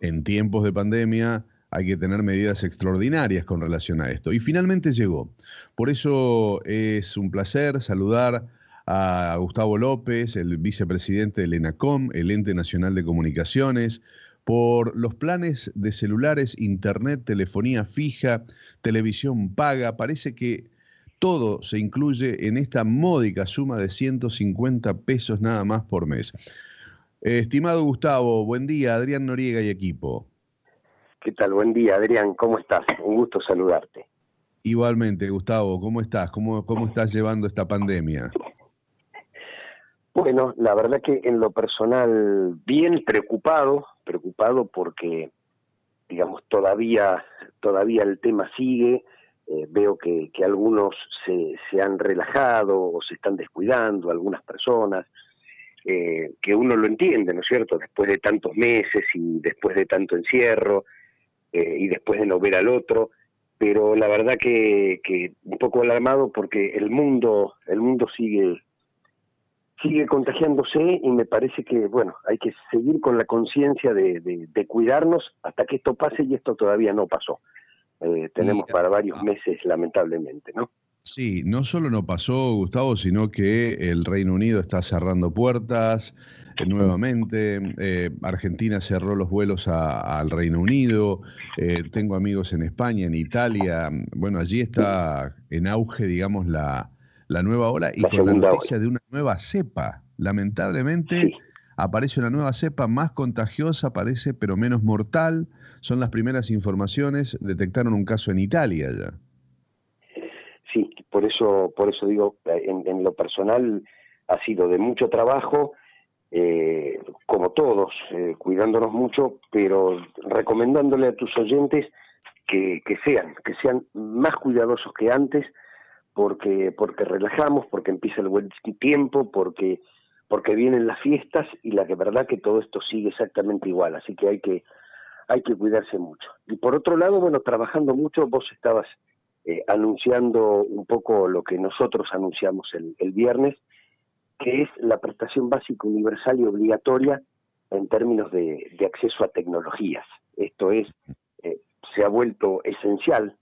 en tiempos de pandemia hay que tener medidas extraordinarias con relación a esto. Y finalmente llegó. Por eso es un placer saludar a Gustavo López, el vicepresidente del ENACOM, el Ente Nacional de Comunicaciones, por los planes de celulares, internet, telefonía fija, televisión paga. Parece que todo se incluye en esta módica suma de 150 pesos nada más por mes. Estimado Gustavo, buen día, Adrián Noriega y equipo. ¿Qué tal? Buen día, Adrián, ¿cómo estás? Un gusto saludarte. Igualmente, Gustavo, ¿cómo estás? ¿Cómo, cómo estás llevando esta pandemia? Bueno, la verdad que en lo personal bien preocupado, preocupado porque digamos todavía todavía el tema sigue, eh, veo que, que algunos se, se, han relajado o se están descuidando, algunas personas, eh, que uno lo entiende, ¿no es cierto? Después de tantos meses y después de tanto encierro eh, y después de no ver al otro, pero la verdad que, que un poco alarmado porque el mundo el mundo sigue sigue contagiándose y me parece que, bueno, hay que seguir con la conciencia de, de, cuidarnos hasta que esto pase y esto todavía no pasó. Eh, tenemos para varios meses, lamentablemente, ¿no? Sí, no solo no pasó, Gustavo, sino que el Reino Unido está cerrando puertas eh, nuevamente. Eh, Argentina cerró los vuelos al Reino Unido. tengo amigos en España, en Italia. Bueno, allí está en auge, digamos, la, la nueva ola y con la noticia de una nueva cepa. Lamentablemente aparece una nueva cepa más contagiosa, parece, pero menos mortal. Son las primeras informaciones. Detectaron un caso en Italia ya. Eso, por eso digo, en, lo personal ha sido de mucho trabajo, eh, como todos, eh, cuidándonos mucho, pero recomendándole a tus oyentes que, que sean, que sean más cuidadosos que antes, porque, porque relajamos, porque empieza el buen tiempo, porque, porque vienen las fiestas y la verdad que todo esto sigue exactamente igual, así que hay que, hay que cuidarse mucho. Y por otro lado, bueno, trabajando mucho, vos estabas eh, anunciando un poco lo que nosotros anunciamos el, el viernes, que es la prestación básica universal y obligatoria en términos de, acceso a tecnologías. Esto es, eh, se ha vuelto esencial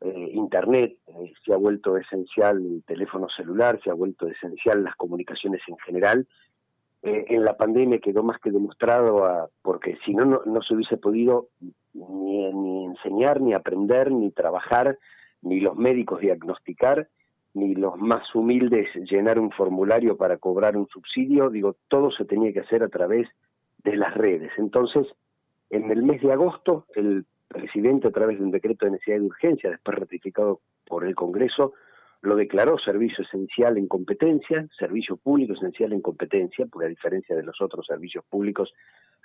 eh, Internet, se ha vuelto esencial el teléfono celular, se ha vuelto esencial las comunicaciones en general. En la pandemia quedó más que demostrado, a, porque si no, no, se hubiese podido ni enseñar, ni aprender, ni trabajar, ni los médicos diagnosticar, ni los más humildes llenar un formulario para cobrar un subsidio, digo, todo se tenía que hacer a través de las redes. Entonces, en el mes de agosto, el presidente, a través de un decreto de necesidad de urgencia, después ratificado por el Congreso, lo declaró servicio esencial en competencia, servicio público esencial en competencia, porque a diferencia de los otros servicios públicos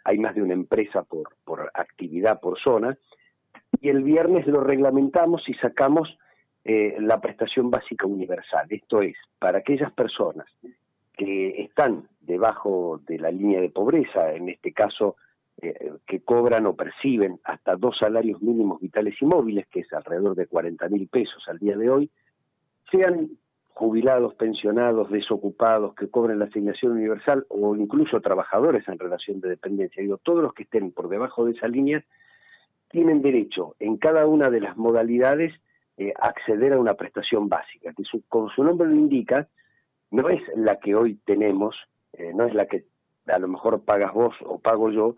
hay más de una empresa por, por actividad, por zona, y el viernes lo reglamentamos y sacamos eh, la prestación básica universal. Esto es, para aquellas personas que están debajo de la línea de pobreza, en este caso eh, que cobran o perciben hasta dos salarios mínimos vitales y móviles, que es alrededor de 40 mil pesos al día de hoy, sean jubilados, pensionados, desocupados, que cobren la asignación universal o incluso trabajadores en relación de dependencia. Digo, todos los que estén por debajo de esa línea tienen derecho en cada una de las modalidades eh, acceder a una prestación básica, que como su nombre lo indica, no es la que hoy tenemos, eh, no es la que a lo mejor pagas vos o pago yo,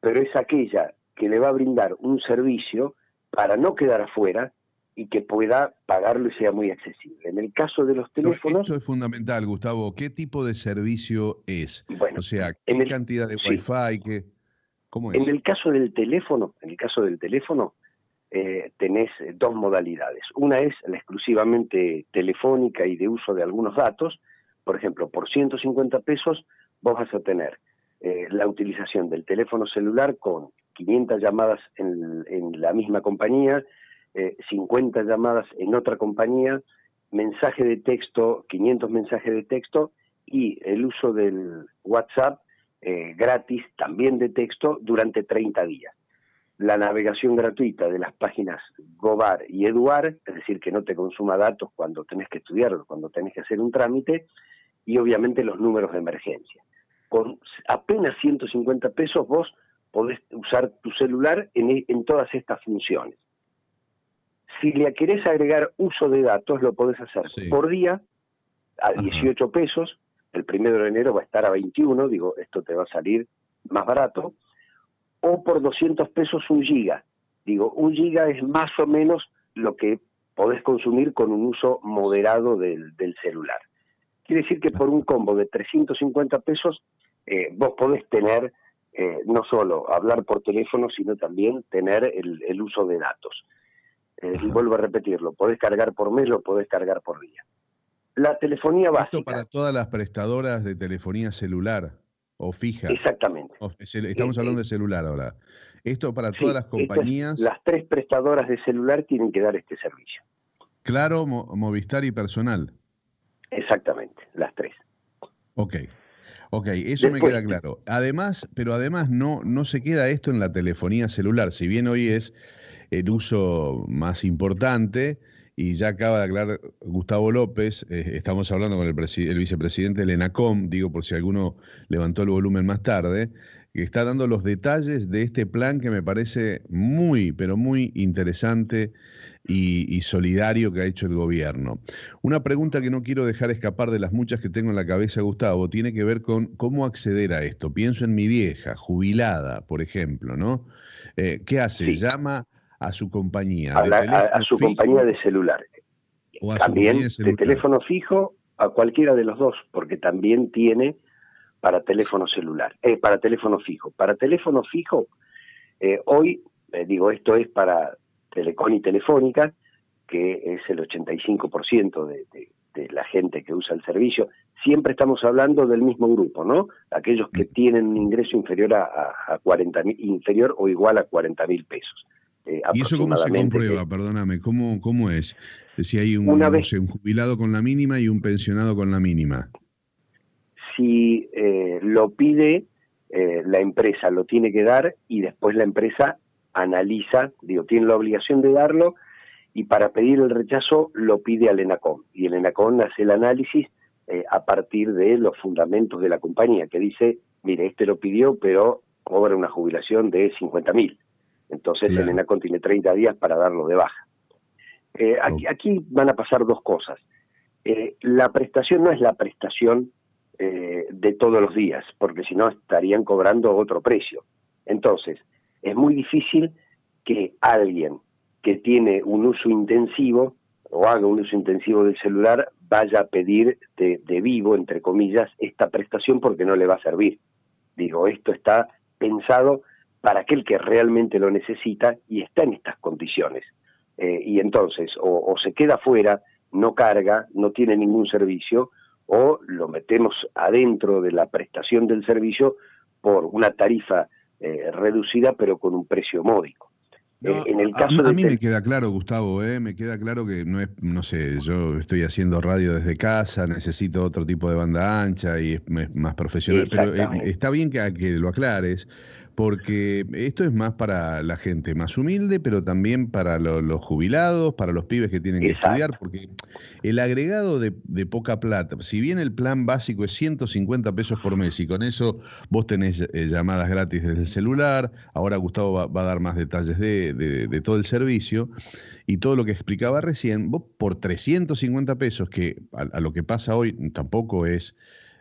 pero es aquella que le va a brindar un servicio para no quedar afuera y que pueda pagarlo y sea muy accesible. En el caso de los teléfonos... esto es fundamental, Gustavo. ¿Qué tipo de servicio es? Bueno, o sea, ¿qué cantidad de wifi? Qué, ¿Cómo es? En el caso del teléfono, en el caso del teléfono, eh, tenés dos modalidades. Una es la exclusivamente telefónica y de uso de algunos datos. Por ejemplo, por 150 pesos vos vas a tener eh, la utilización del teléfono celular con 500 llamadas en, la misma compañía, 50 eh, llamadas en otra compañía, mensaje de texto, 500 mensajes de texto y el uso del WhatsApp eh, gratis, también de texto, durante 30 días. La navegación gratuita de las páginas Gobar y Eduar, es decir, que no te consuma datos cuando tenés que estudiarlo, cuando tenés que hacer un trámite, y obviamente los números de emergencia con apenas 150 pesos vos podés usar tu celular en, en todas estas funciones. Si le querés agregar uso de datos, lo podés hacer por día a 18 pesos. El primero de enero va a estar a 21, digo, esto te va a salir más barato. O por 200 pesos un giga. Digo, un giga es más o menos lo que podés consumir con un uso moderado del, celular. Quiere decir que por un combo de 350 pesos eh, vos podés tener eh, no solo hablar por teléfono, sino también tener el uso de datos. Eh, y vuelvo a repetirlo, podés cargar por mes, lo podés cargar por día. La telefonía básica. Esto para todas las prestadoras de telefonía celular o fija. Exactamente. estamos eh, hablando de celular ahora. Esto para todas las compañías. las tres prestadoras de celular tienen que dar este servicio. Claro, Movistar y Personal. Exactamente, las tres. Ok. Ok, eso me queda claro. Además, pero además no, no se queda esto en la telefonía celular. Si bien hoy es el uso más importante. Y ya acaba de aclarar Gustavo López, eh, estamos hablando con el, el, vicepresidente del ENACOM, digo por si alguno levantó el volumen más tarde, que está dando los detalles de este plan que me parece muy, pero muy interesante y, y, solidario que ha hecho el gobierno. Una pregunta que no quiero dejar escapar de las muchas que tengo en la cabeza, Gustavo, tiene que ver con cómo acceder a esto. Pienso en mi vieja, jubilada, por ejemplo, ¿no? Eh, ¿Qué hace? Llama a su compañía. A, su compañía de celular. también de, teléfono fijo a cualquiera de los dos, porque también tiene para teléfono celular, eh, para teléfono fijo. Para teléfono fijo, eh, hoy, eh, digo, esto es para Telecom y Telefónica, que es el 85% de, de, de la gente que usa el servicio. Siempre estamos hablando del mismo grupo, ¿no? Aquellos que mm. tienen un ingreso inferior a, a 40 inferior o igual a 40 mil pesos. Eh, ¿Y eso cómo se comprueba? Perdóname, ¿cómo, cómo es? Si hay un, un jubilado con la mínima y un pensionado con la mínima. Si eh, lo pide eh, la empresa, lo tiene que dar y después la empresa analiza, digo, tiene la obligación de darlo y para pedir el rechazo lo pide al ENACOM. Y el ENACOM hace el análisis a partir de los fundamentos de la compañía, que dice, mire, este lo pidió, pero cobra una jubilación de 50 mil entonces el ENACON tiene 30 días para darlo de baja. Eh, aquí, van a pasar dos cosas. Eh, la prestación no es la prestación eh, de todos los días, porque si no estarían cobrando otro precio. Entonces, es muy difícil que alguien que tiene un uso intensivo o haga un uso intensivo del celular vaya a pedir de, de vivo, entre comillas, esta prestación porque no le va a servir. Digo, esto está pensado para aquel que realmente lo necesita y está en estas condiciones. Eh, y entonces o, se queda fuera, no carga, no tiene ningún servicio, o lo metemos adentro de la prestación del servicio por una tarifa eh, reducida pero con un precio módico. Eh, en el caso a, mí me queda claro, Gustavo, me queda claro que no es, no sé, yo estoy haciendo radio desde casa, necesito otro tipo de banda ancha y es más profesional, pero está bien que, que lo aclares, porque esto es más para la gente más humilde, pero también para los jubilados, para los pibes que tienen que estudiar, porque el agregado de, poca plata, si bien el plan básico es 150 pesos por mes y con eso vos tenés eh, llamadas gratis desde el celular, ahora Gustavo va, a dar más detalles de, todo el servicio y todo lo que explicaba recién, vos por 350 pesos, que a lo que pasa hoy tampoco es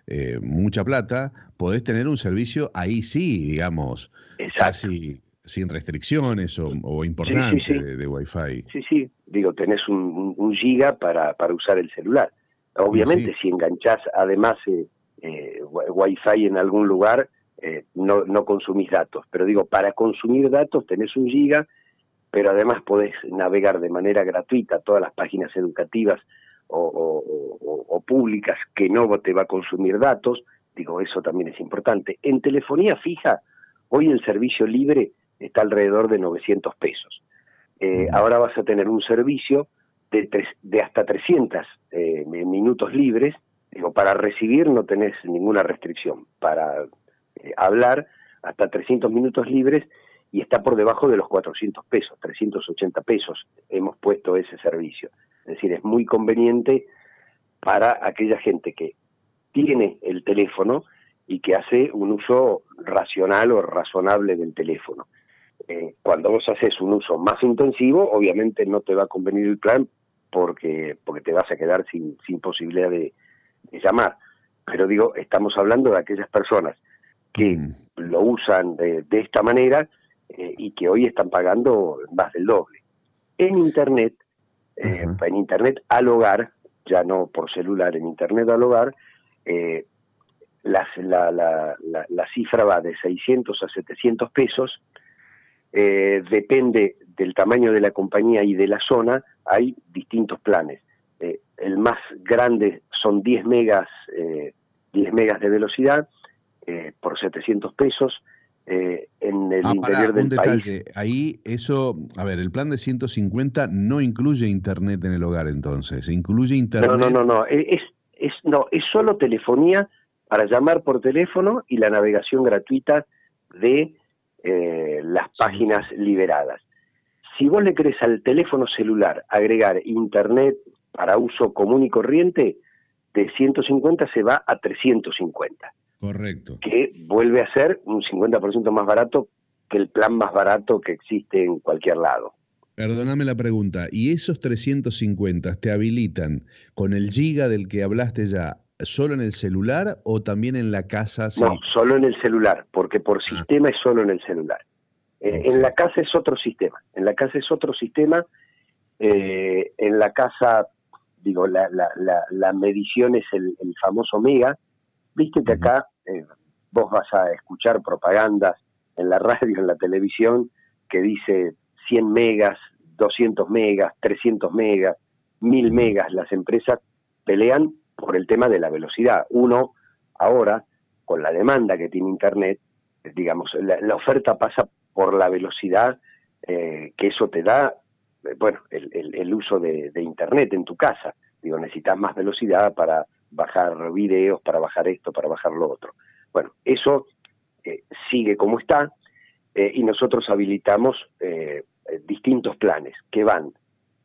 eh, mucha plata, podés tener un servicio ahí sí, digamos, casi sin restricciones o, importante De, Wi-Fi. Sí, sí, digo, tenés un, giga para, para usar el celular. Obviamente, si enganchás además eh, eh, Wi-Fi en algún lugar, eh, no, no consumís datos. Pero digo, para consumir datos tenés un giga, pero además podés navegar de manera gratuita todas las páginas educativas o, públicas que no te va a consumir datos, digo, eso también es importante. En telefonía fija, hoy el servicio libre está alrededor de 900 pesos. Eh, ahora vas a tener un servicio de, de hasta 300 eh, minutos libres, digo, para recibir no tenés ninguna restricción, para eh, hablar hasta 300 minutos libres y está por debajo de los 400 pesos, 380 pesos hemos puesto ese servicio. Es decir, es muy conveniente para aquella gente que tiene el teléfono y que hace un uso racional o razonable del teléfono. Eh, cuando vos haces un uso más intensivo, obviamente no te va a convenir el plan porque, porque te vas a quedar sin, sin posibilidad de, llamar. Pero digo, estamos hablando de aquellas personas que mm. lo usan de, esta manera eh, y que hoy están pagando más del doble. En Internet, eh, en Internet al hogar, ya no por celular, en Internet al hogar, eh, la, la, la, la, cifra va de 600 a 700 pesos, depende del tamaño de la compañía y de la zona, hay distintos planes. El más grande son 10 megas, 10 megas de velocidad por 700 pesos, eh, en el ah, interior del un detalle. Ahí eso, a ver, el plan de 150 no incluye internet en el hogar entonces, incluye internet. No, no, no, no, es, es, no, es solo telefonía para llamar por teléfono y la navegación gratuita de eh, las páginas liberadas. Si vos le querés al teléfono celular agregar internet para uso común y corriente, de 150 se va a 350. Correcto. Que vuelve a ser un 50% más barato que el plan más barato que existe en cualquier lado. Perdóname la pregunta, ¿y esos 350 te habilitan con el giga del que hablaste ya solo en el celular o también en la casa? No, solo en el celular, porque por ah. sistema es solo en el celular. Eh, en la casa es otro sistema, en la casa es otro sistema, eh, en la casa, digo, la, la, medición es el, el famoso mega, Viste que acá eh, vos vas a escuchar propagandas en la radio, en la televisión, que dice 100 megas, 200 megas, 300 megas, 1000 megas. Las empresas pelean por el tema de la velocidad. Uno, ahora, con la demanda que tiene Internet, digamos, la, oferta pasa por la velocidad eh, que eso te da, eh, bueno, el, uso de, de, Internet en tu casa. Digo, necesitas más velocidad para bajar videos, para bajar esto, para bajar lo otro. Bueno, eso eh, sigue como está eh, y nosotros habilitamos eh, distintos planes que van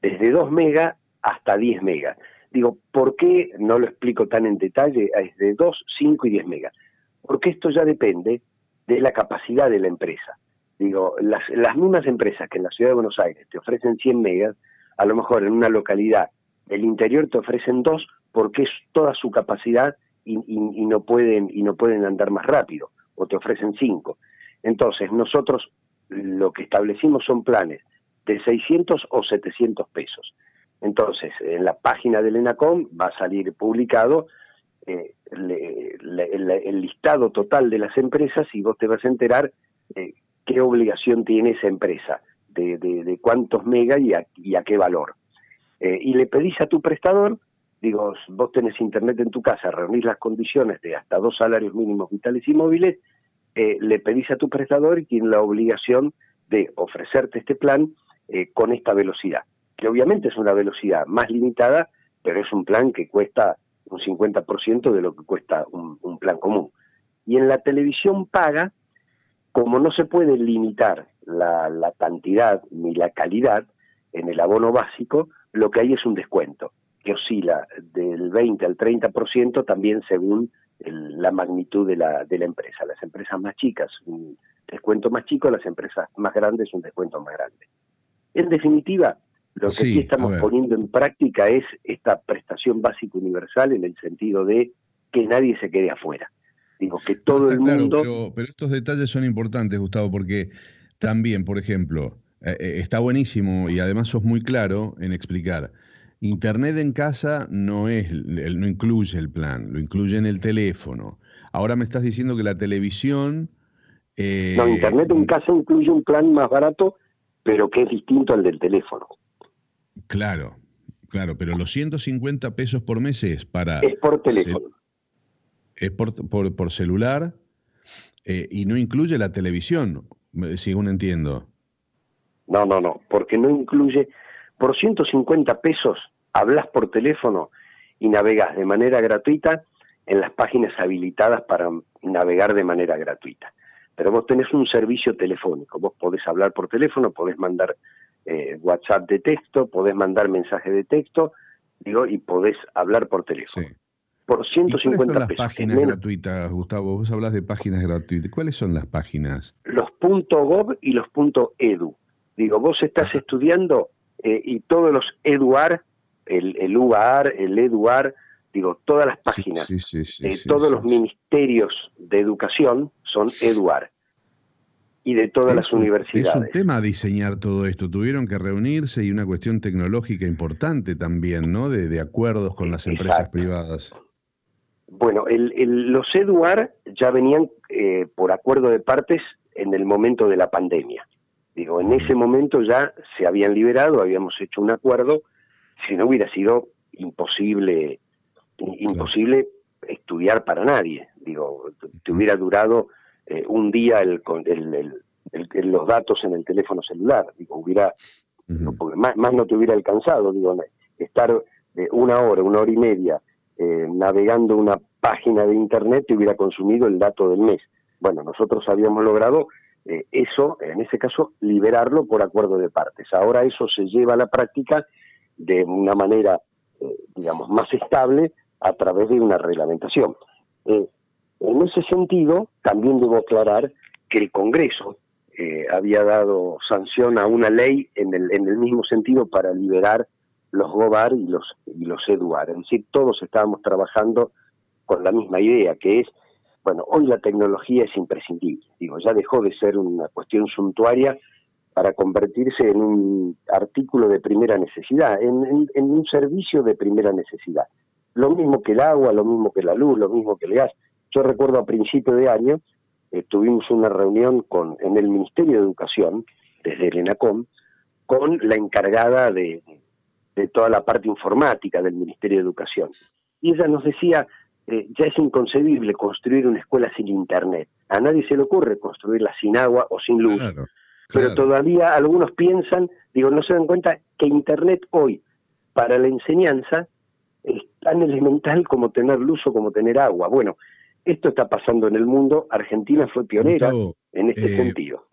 desde 2 megas hasta 10 megas. Digo, ¿por qué no lo explico tan en detalle? Es de 2, 5 y 10 megas. Porque esto ya depende de la capacidad de la empresa. Digo, las, las mismas empresas que en la ciudad de Buenos Aires te ofrecen 100 megas, a lo mejor en una localidad del interior te ofrecen 2 porque es toda su capacidad y, no pueden y no pueden andar más rápido o te ofrecen cinco. Entonces nosotros lo que establecimos son planes de 600 o 700 pesos. Entonces en la página del ENACOM va a salir publicado eh, el, listado total de las empresas y vos te vas a enterar eh, qué obligación tiene esa empresa, de, cuántos mega y a, qué valor. Eh, y le pedís a tu prestador digo, vos tenés internet en tu casa, reunís las condiciones de hasta dos salarios mínimos vitales y móviles, eh, le pedís a tu prestador y tiene la obligación de ofrecerte este plan eh, con esta velocidad, que obviamente es una velocidad más limitada, pero es un plan que cuesta un 50% de lo que cuesta un, plan común. Y en la televisión paga, como no se puede limitar la, la cantidad ni la calidad en el abono básico, lo que hay es un descuento que oscila del 20 al 30% también según la magnitud de la, de la empresa. Las empresas más chicas, un descuento más chico, las empresas más grandes, un descuento más grande. En definitiva, lo que aquí estamos poniendo en práctica es esta prestación básica universal en el sentido de que nadie se quede afuera. Digo, que todo el mundo... Pero, pero, estos detalles son importantes, Gustavo, porque también, por ejemplo, eh, está buenísimo y además sos muy claro en explicar Internet en casa no es, no incluye el plan, lo incluye en el teléfono. Ahora me estás diciendo que la televisión. Eh, no, Internet en casa incluye un plan más barato, pero que es distinto al del teléfono. Claro, claro, pero los 150 pesos por mes es para. Es por teléfono. Es por, por, celular eh, y no incluye la televisión, según entiendo. No, no, no, porque no incluye. Por 150 pesos hablas por teléfono y navegas de manera gratuita en las páginas habilitadas para navegar de manera gratuita. Pero vos tenés un servicio telefónico, vos podés hablar por teléfono, podés mandar eh, WhatsApp de texto, podés mandar mensaje de texto, digo, y podés hablar por teléfono. por 150 ¿Cuáles son las pesos. páginas gratuitas, Gustavo? Vos hablas de páginas gratuitas. ¿Cuáles son las páginas? Los .gov y los .edu. Digo, vos estás estudiando eh, y todos los eduar, el, el UAR, el eduar, digo, todas las páginas, eh, todos los ministerios de educación son eduar y de todas las universidades. Es un tema diseñar todo esto. Tuvieron que reunirse y una cuestión tecnológica importante también, ¿no? De, acuerdos con las empresas privadas. Bueno, el, los EDUAR ya venían eh, por acuerdo de partes en el momento de la pandemia. Digo, en ese momento ya se habían liberado, habíamos hecho un acuerdo, si no hubiera sido imposible, imposible estudiar para nadie. Digo, te hubiera durado eh, un día el, el, los datos en el teléfono celular. Digo, hubiera, más, no te hubiera alcanzado. Digo, estar eh, una hora, una hora y media eh, navegando una página de internet te hubiera consumido el dato del mes. Bueno, nosotros habíamos logrado eso, en ese caso, liberarlo por acuerdo de partes. Ahora eso se lleva a la práctica de una manera, digamos, más estable a través de una reglamentación. En ese sentido, también debo aclarar que el Congreso eh, había dado sanción a una ley en el, en el mismo sentido para liberar los GOBAR y los, y los EDUAR. Es decir, todos estábamos trabajando con la misma idea, que es, bueno, hoy la tecnología es imprescindible. Digo, ya dejó de ser una cuestión suntuaria para convertirse en un artículo de primera necesidad, en, un servicio de primera necesidad. Lo mismo que el agua, lo mismo que la luz, lo mismo que el gas. Yo recuerdo a principio de año, eh, tuvimos una reunión con, en el Ministerio de Educación, desde el ENACOM, con la encargada de, toda la parte informática del Ministerio de Educación. Y ella nos decía, eh, ya es inconcebible construir una escuela sin Internet. A nadie se le ocurre construirla sin agua o sin luz. Pero todavía algunos piensan, digo, no se dan cuenta que Internet hoy, para la enseñanza, es tan elemental como tener luz o como tener agua. Bueno, esto está pasando en el mundo. Argentina fue pionera en este eh, sentido.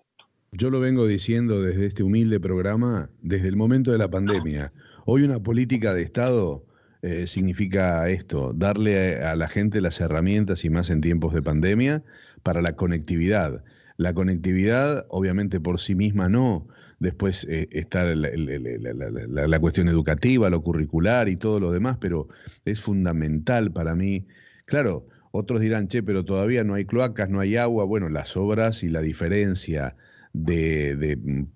Yo lo vengo diciendo desde este humilde programa, desde el momento de la pandemia. Hoy una política de Estado eh, significa esto, darle a, la gente las herramientas y más en tiempos de pandemia para la conectividad. La conectividad, obviamente por sí misma no, después eh, está la, la, cuestión educativa, lo curricular y todo lo demás, pero es fundamental para mí. Claro, otros dirán, che, pero todavía no hay cloacas, no hay agua. Bueno, las obras y la diferencia de,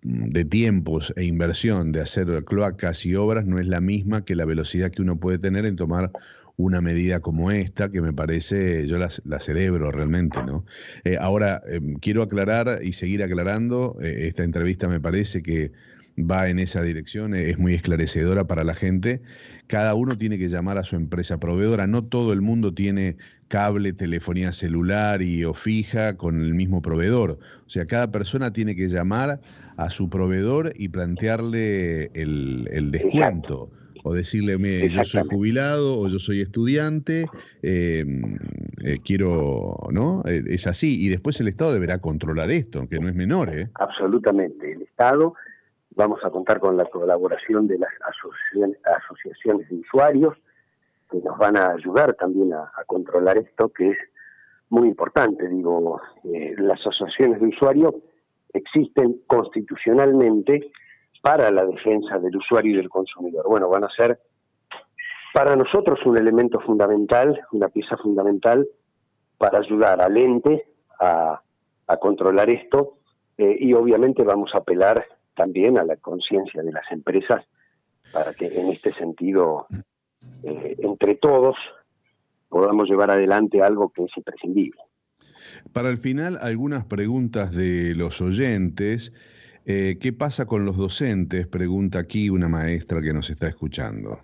de, tiempos e inversión de hacer cloacas y obras no es la misma que la velocidad que uno puede tener en tomar una medida como esta, que me parece, yo la, celebro realmente, ¿no? Eh, ahora, em, quiero aclarar y seguir aclarando, eh, esta entrevista me parece que va en esa dirección, es muy esclarecedora para la gente. Cada uno tiene que llamar a su empresa proveedora, no todo el mundo tiene cable, telefonía celular y o fija con el mismo proveedor. O sea, cada persona tiene que llamar a su proveedor y plantearle el, descuento. O decirle, yo soy jubilado o yo soy estudiante, em, eh, quiero, ¿no? Eh, es así. Y después el Estado deberá controlar esto, que no es menor, ¿eh? Absolutamente. El Estado, vamos a contar con la colaboración de las asociaciones de usuarios, que nos van a ayudar también a, controlar esto, que es muy importante. Digo, eh, las asociaciones de usuarios existen constitucionalmente para la defensa del usuario y del consumidor. Bueno, van a ser para nosotros un elemento fundamental, una pieza fundamental para ayudar al ente a, controlar esto eh, y obviamente vamos a apelar también a la conciencia de las empresas para que en este sentido eh, entre todos podamos llevar adelante algo que es imprescindible. Para el final, algunas preguntas de los oyentes. Eh, ¿Qué pasa con los docentes? Pregunta aquí una maestra que nos está escuchando.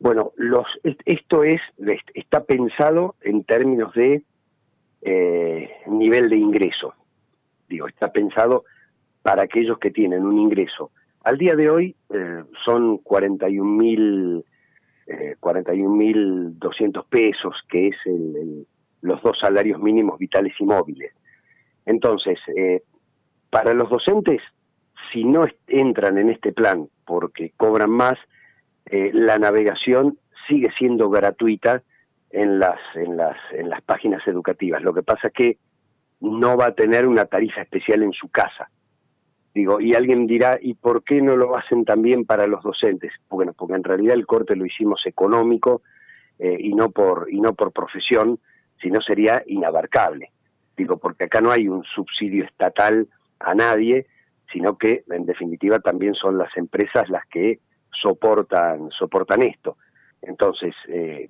Bueno, los, esto es está pensado en términos de eh, nivel de ingreso. Digo, está pensado para aquellos que tienen un ingreso al día de hoy eh, son 41.200 eh, 41, pesos, que es el, los dos salarios mínimos vitales y móviles. Entonces, eh, para los docentes, si no entran en este plan porque cobran más, la navegación sigue siendo gratuita en las, en las, en las páginas educativas. Lo que pasa es que no va a tener una tarifa especial en su casa. Digo, y alguien dirá, ¿y por qué no lo hacen también para los docentes? Bueno, porque en realidad el corte lo hicimos económico eh, y no por y no por profesión, sino sería inabarcable. Digo, porque acá no hay un subsidio estatal a nadie, sino que en definitiva también son las empresas las que soportan soportan esto. Entonces, eh,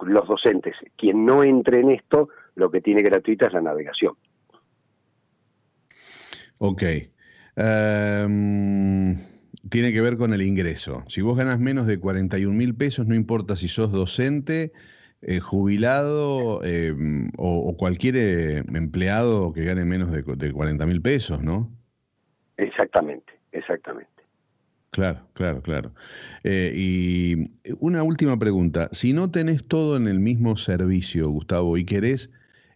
los docentes, quien no entre en esto, lo que tiene gratuita es la navegación. Ok. Em, tiene que ver con el ingreso. Si vos ganas menos de 41 mil pesos, no importa si sos docente, eh, jubilado em, o, cualquier eh, empleado que gane menos de, de 40 mil pesos, ¿no? Exactamente, exactamente. Claro, claro, claro. Eh, y una última pregunta. Si no tenés todo en el mismo servicio, Gustavo, y querés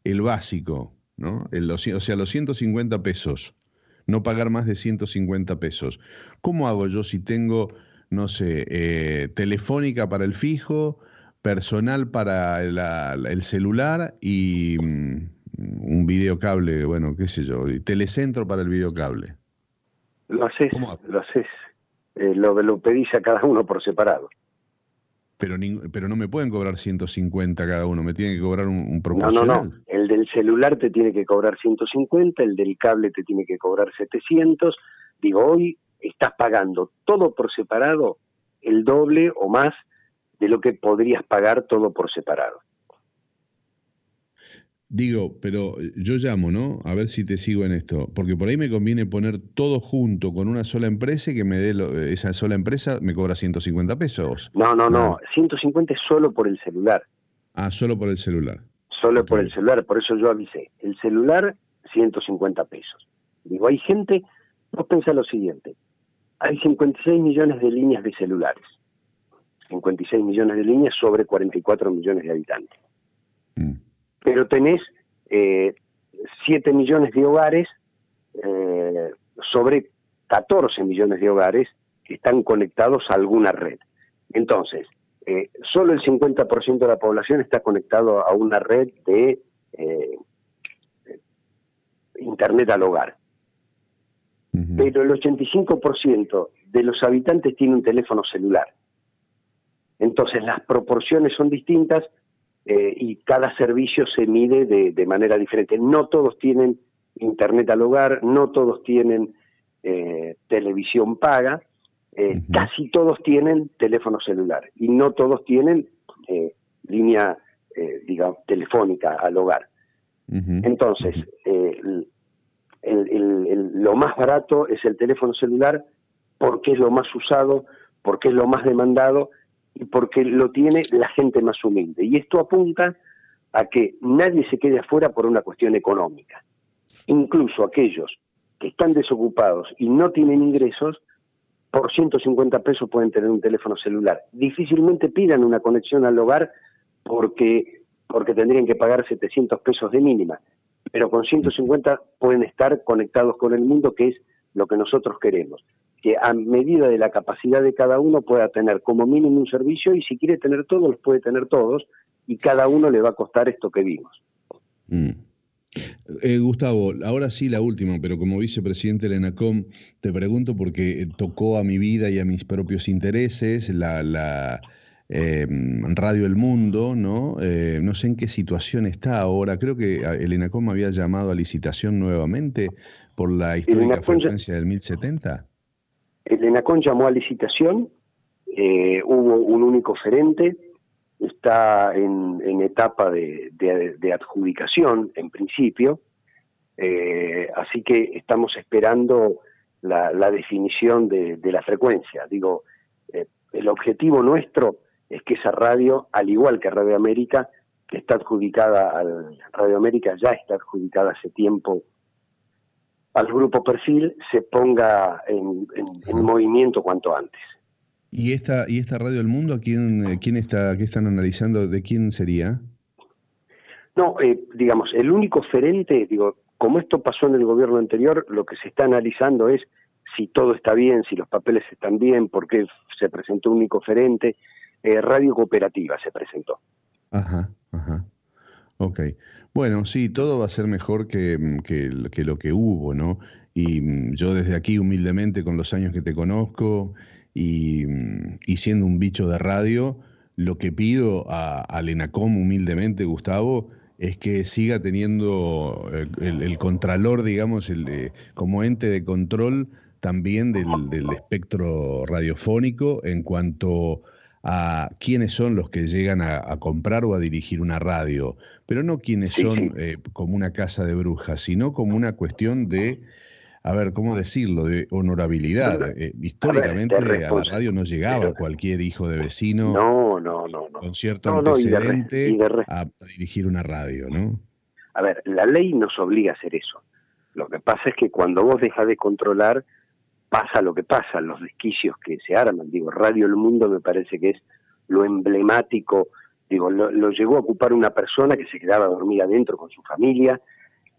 el básico, ¿no? o sea, los 150 pesos, no pagar más de 150 pesos. ¿Cómo hago yo si tengo, no sé, eh, telefónica para el fijo, personal para el celular y mm, un videocable, bueno, qué sé yo, y telecentro para el videocable? Lo haces, lo haces. Eh, lo, lo pedís a cada uno por separado. Pero, pero no me pueden cobrar 150 cada uno, me tienen que cobrar un, un proporcional. No, no, no. El del celular te tiene que cobrar 150, el del cable te tiene que cobrar 700. Digo, hoy estás pagando todo por separado el doble o más de lo que podrías pagar todo por separado. Digo, pero yo llamo, ¿no? A ver si te sigo en esto. Porque por ahí me conviene poner todo junto con una sola empresa y que me dé esa sola empresa me cobra 150 pesos. No, no, no. 150 es solo por el celular. Ah, solo por el celular. Solo por el celular. Por eso yo avisé. El celular, 150 pesos. Digo, hay gente, vos pensás lo siguiente. Hay 56 millones de líneas de celulares. 56 millones de líneas sobre 44 millones de habitantes. Pero tenés eh, 7 millones de hogares eh, sobre 14 millones de hogares que están conectados a alguna red. Entonces, eh, solo el 50% de la población está conectado a una red de eh, Internet al hogar. Pero el 85% de los habitantes tiene un teléfono celular. Entonces las proporciones son distintas eh, y cada servicio se mide de, manera diferente. No todos tienen internet al hogar, no todos tienen eh, televisión paga, eh, casi todos tienen teléfono celular y no todos tienen línea, digamos, telefónica al hogar. Entonces, lo más barato es el teléfono celular porque es lo más usado, porque es lo más demandado y porque lo tiene la gente más humilde. Y esto apunta a que nadie se quede afuera por una cuestión económica. Incluso aquellos que están desocupados y no tienen ingresos, por 150 pesos pueden tener un teléfono celular. Difícilmente pidan una conexión al hogar porque, porque tendrían que pagar 700 pesos de mínima, pero con 150 pueden estar conectados con el mundo, que es lo que nosotros queremos que a medida de la capacidad de cada uno pueda tener como mínimo un servicio y si quiere tener todos, los puede tener todos y cada uno le va a costar esto que vimos. Mm. Eh, Gustavo, ahora sí la última, pero como vicepresidente de la ENACOM te pregunto porque tocó a mi vida y a mis propios intereses la, la em, Radio El Mundo, ¿no? Eh, no sé en qué situación está ahora. Creo que ah, el ENACOM había llamado a licitación nuevamente por la histórica frecuencia del 1070. El ENACON llamó a licitación, eh, hubo un único oferente, está en, etapa de, adjudicación en principio, eh, así que estamos esperando la, definición de, la frecuencia. Digo, eh, el objetivo nuestro es que esa radio, al igual que Radio América, que está adjudicada al Radio América, ya está adjudicada hace tiempo al grupo perfil se ponga en, movimiento cuanto antes. ¿Y esta, y esta Radio del Mundo, ¿a quién, eh, quién está, qué están analizando? ¿De quién sería? No, eh, digamos, el único oferente, digo, como esto pasó en el gobierno anterior, lo que se está analizando es si todo está bien, si los papeles están bien, por qué se presentó un único oferente. Radio Cooperativa se presentó. Ajá, ajá. Ok. Bueno, sí, todo va a ser mejor que, que lo que hubo, ¿no? Y mm, yo desde aquí, humildemente, con los años que te conozco y, mm, siendo un bicho de radio, lo que pido a, a Lenacom, humildemente, Gustavo, es que siga teniendo eh, el, contralor, digamos, el como ente de control también del, espectro radiofónico en cuanto a quiénes son los que llegan a, comprar o a dirigir una radio, pero no quiénes son eh, como una casa de brujas, sino como una cuestión de a ver, ¿cómo decirlo? De honorabilidad. Eh, históricamente a, la radio no llegaba cualquier hijo de vecino no, no, no, con cierto antecedente a, dirigir una radio, ¿no? A ver, la ley nos obliga a hacer eso. Lo que pasa es que cuando vos dejas de controlar, pasa lo que pasa, los desquicios que se arman. Digo, Radio El Mundo me parece que es lo emblemático. Digo, lo, lo llegó a ocupar una persona que se quedaba dormida adentro con su familia,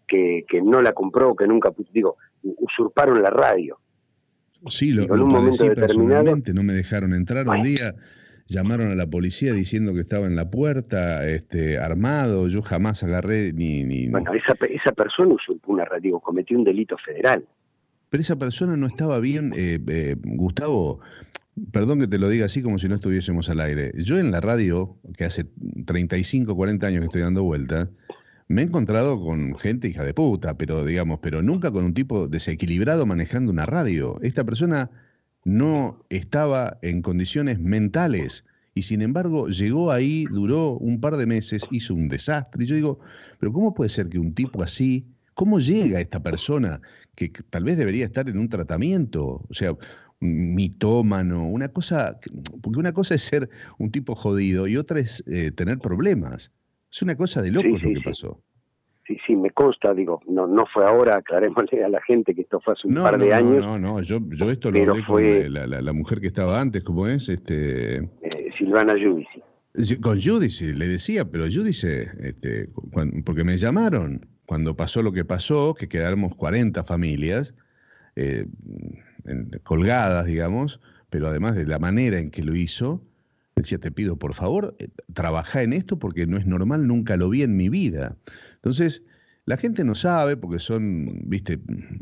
que, que no la compró, que nunca... Digo, usurparon la radio. Sí, lo, en un momento determinado. No me dejaron entrar un día, llamaron a la policía diciendo que estaba en la puerta, este, armado. Yo jamás agarré ni. ni bueno, esa, esa persona usurpó una radio, cometió un delito federal. Pero esa persona no estaba bien, eh, eh, Gustavo. Perdón que te lo diga así como si no estuviésemos al aire. Yo en la radio, que hace 35, 40 años que estoy dando vueltas, me he encontrado con gente hija de puta, pero digamos, pero nunca con un tipo desequilibrado manejando una radio. Esta persona no estaba en condiciones mentales y sin embargo llegó ahí, duró un par de meses, hizo un desastre. Y yo digo, pero ¿cómo puede ser que un tipo así, cómo llega esta persona que tal vez debería estar en un tratamiento? O sea, un mitómano, una cosa, porque una cosa es ser un tipo jodido y otra es eh, tener problemas. Es una cosa de locos lo que pasó. Sí, sí, me consta, digo, no no fue ahora, aclarémosle a la gente que esto fue hace un par de años. No, no, yo, yo esto lo hablé fue, con la, la, mujer que estaba antes, ¿cómo es? Este... Eh, Silvana Judici. Con Judici, le decía, pero Judici, este, porque me llamaron cuando pasó lo que pasó, que quedamos 40 familias eh, colgadas, digamos, pero además de la manera en que lo hizo, decía, te pido por favor, eh, trabaja en esto porque no es normal, nunca lo vi en mi vida. Entonces, la gente no sabe porque son, viste,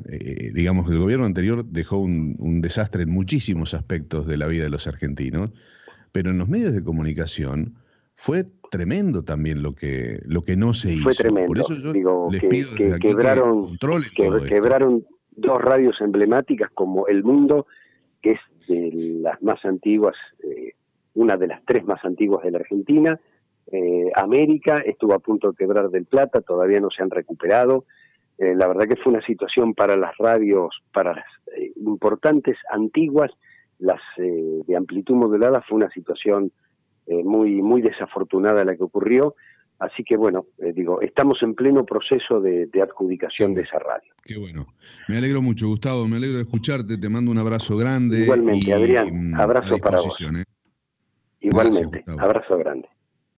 eh, digamos que el gobierno anterior dejó un, desastre en muchísimos aspectos de la vida de los argentinos, pero en los medios de comunicación fue tremendo también lo que, lo que no se hizo. Fue tremendo. Por eso yo Digo, les pido que, quebraron, que, quebraron dos radios emblemáticas como El Mundo, que es de las más antiguas eh, una de las tres más antiguas de la Argentina. Eh, América estuvo a punto de quebrar del Plata, todavía no se han recuperado. Eh, la verdad que fue una situación para las radios, para las importantes antiguas, las de amplitud modulada, fue una situación muy, muy desafortunada la que ocurrió. Así que bueno, digo, estamos en pleno proceso de, adjudicación de esa radio. Qué bueno. Me alegro mucho, Gustavo, me alegro de escucharte, te mando un abrazo grande. Igualmente, Adrián, abrazo para vos. Igualmente, abrazo grande.